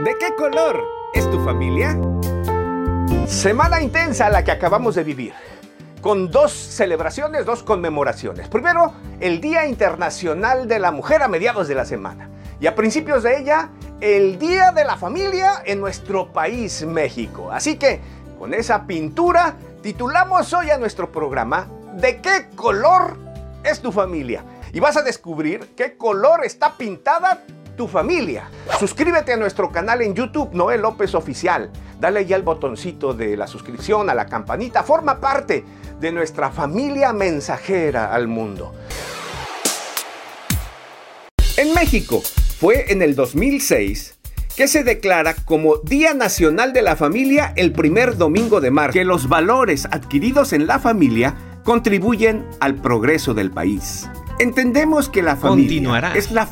¿De qué color es tu familia? Semana intensa la que acabamos de vivir, con dos celebraciones, dos conmemoraciones. Primero, el Día Internacional de la Mujer a mediados de la semana. Y a principios de ella, el Día de la Familia en nuestro país, México. Así que, con esa pintura, titulamos hoy a nuestro programa ¿De qué color es tu familia? Y vas a descubrir qué color está pintada tu familia. Suscríbete a nuestro canal en YouTube, Noel López Oficial. Dale ya el botoncito de la suscripción a la campanita. Forma parte de nuestra familia mensajera al mundo. En México, fue en el 2006 que se declara como Día Nacional de la Familia el primer domingo de marzo, que los valores adquiridos en la familia contribuyen al progreso del país. Entendemos que la familia Continuará. es la...